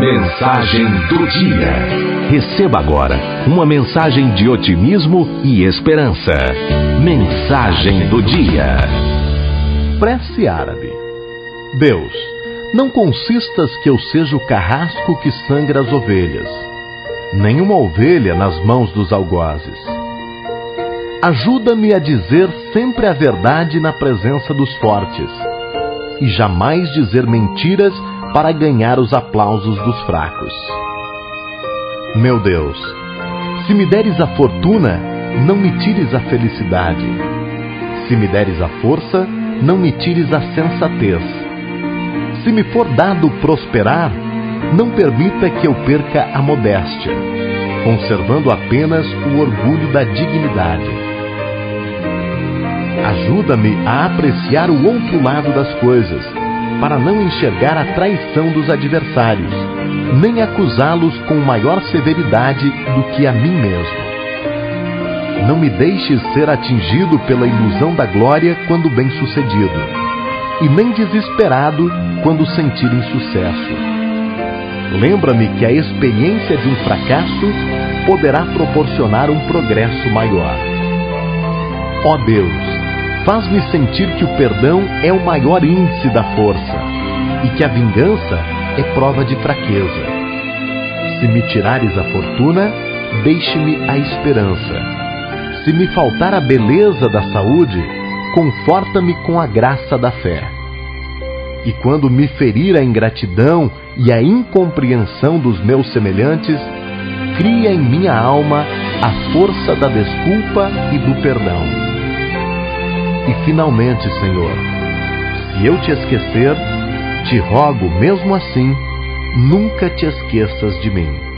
Mensagem do dia. Receba agora uma mensagem de otimismo e esperança. Mensagem do dia. Prece árabe. Deus, não consistas que eu seja o carrasco que sangra as ovelhas, nem uma ovelha nas mãos dos algozes. Ajuda-me a dizer sempre a verdade na presença dos fortes, e jamais dizer mentiras para ganhar os aplausos dos fracos. Meu Deus, se me deres a fortuna, não me tires a felicidade. Se me deres a força, não me tires a sensatez. Se me for dado prosperar, não permita que eu perca a modéstia, conservando apenas o orgulho da dignidade. Ajuda-me a apreciar o outro lado das coisas, para não enxergar a traição dos adversários, nem acusá-los com maior severidade do que a mim mesmo. Não me deixes ser atingido pela ilusão da glória quando bem-sucedido, e nem desesperado quando sentir insucesso. Lembra-me que a experiência de um fracasso poderá proporcionar um progresso maior. Ó Deus, faz-me sentir que o perdão é o maior índice da força e que a vingança é prova de fraqueza. Se me tirares a fortuna, deixe-me a esperança. Se me faltar a beleza da saúde, conforta-me com a graça da fé. E quando me ferir a ingratidão e a incompreensão dos meus semelhantes, cria em minha alma a força da desculpa e do perdão. E finalmente, Senhor, se eu te esquecer, te rogo mesmo assim, nunca te esqueças de mim.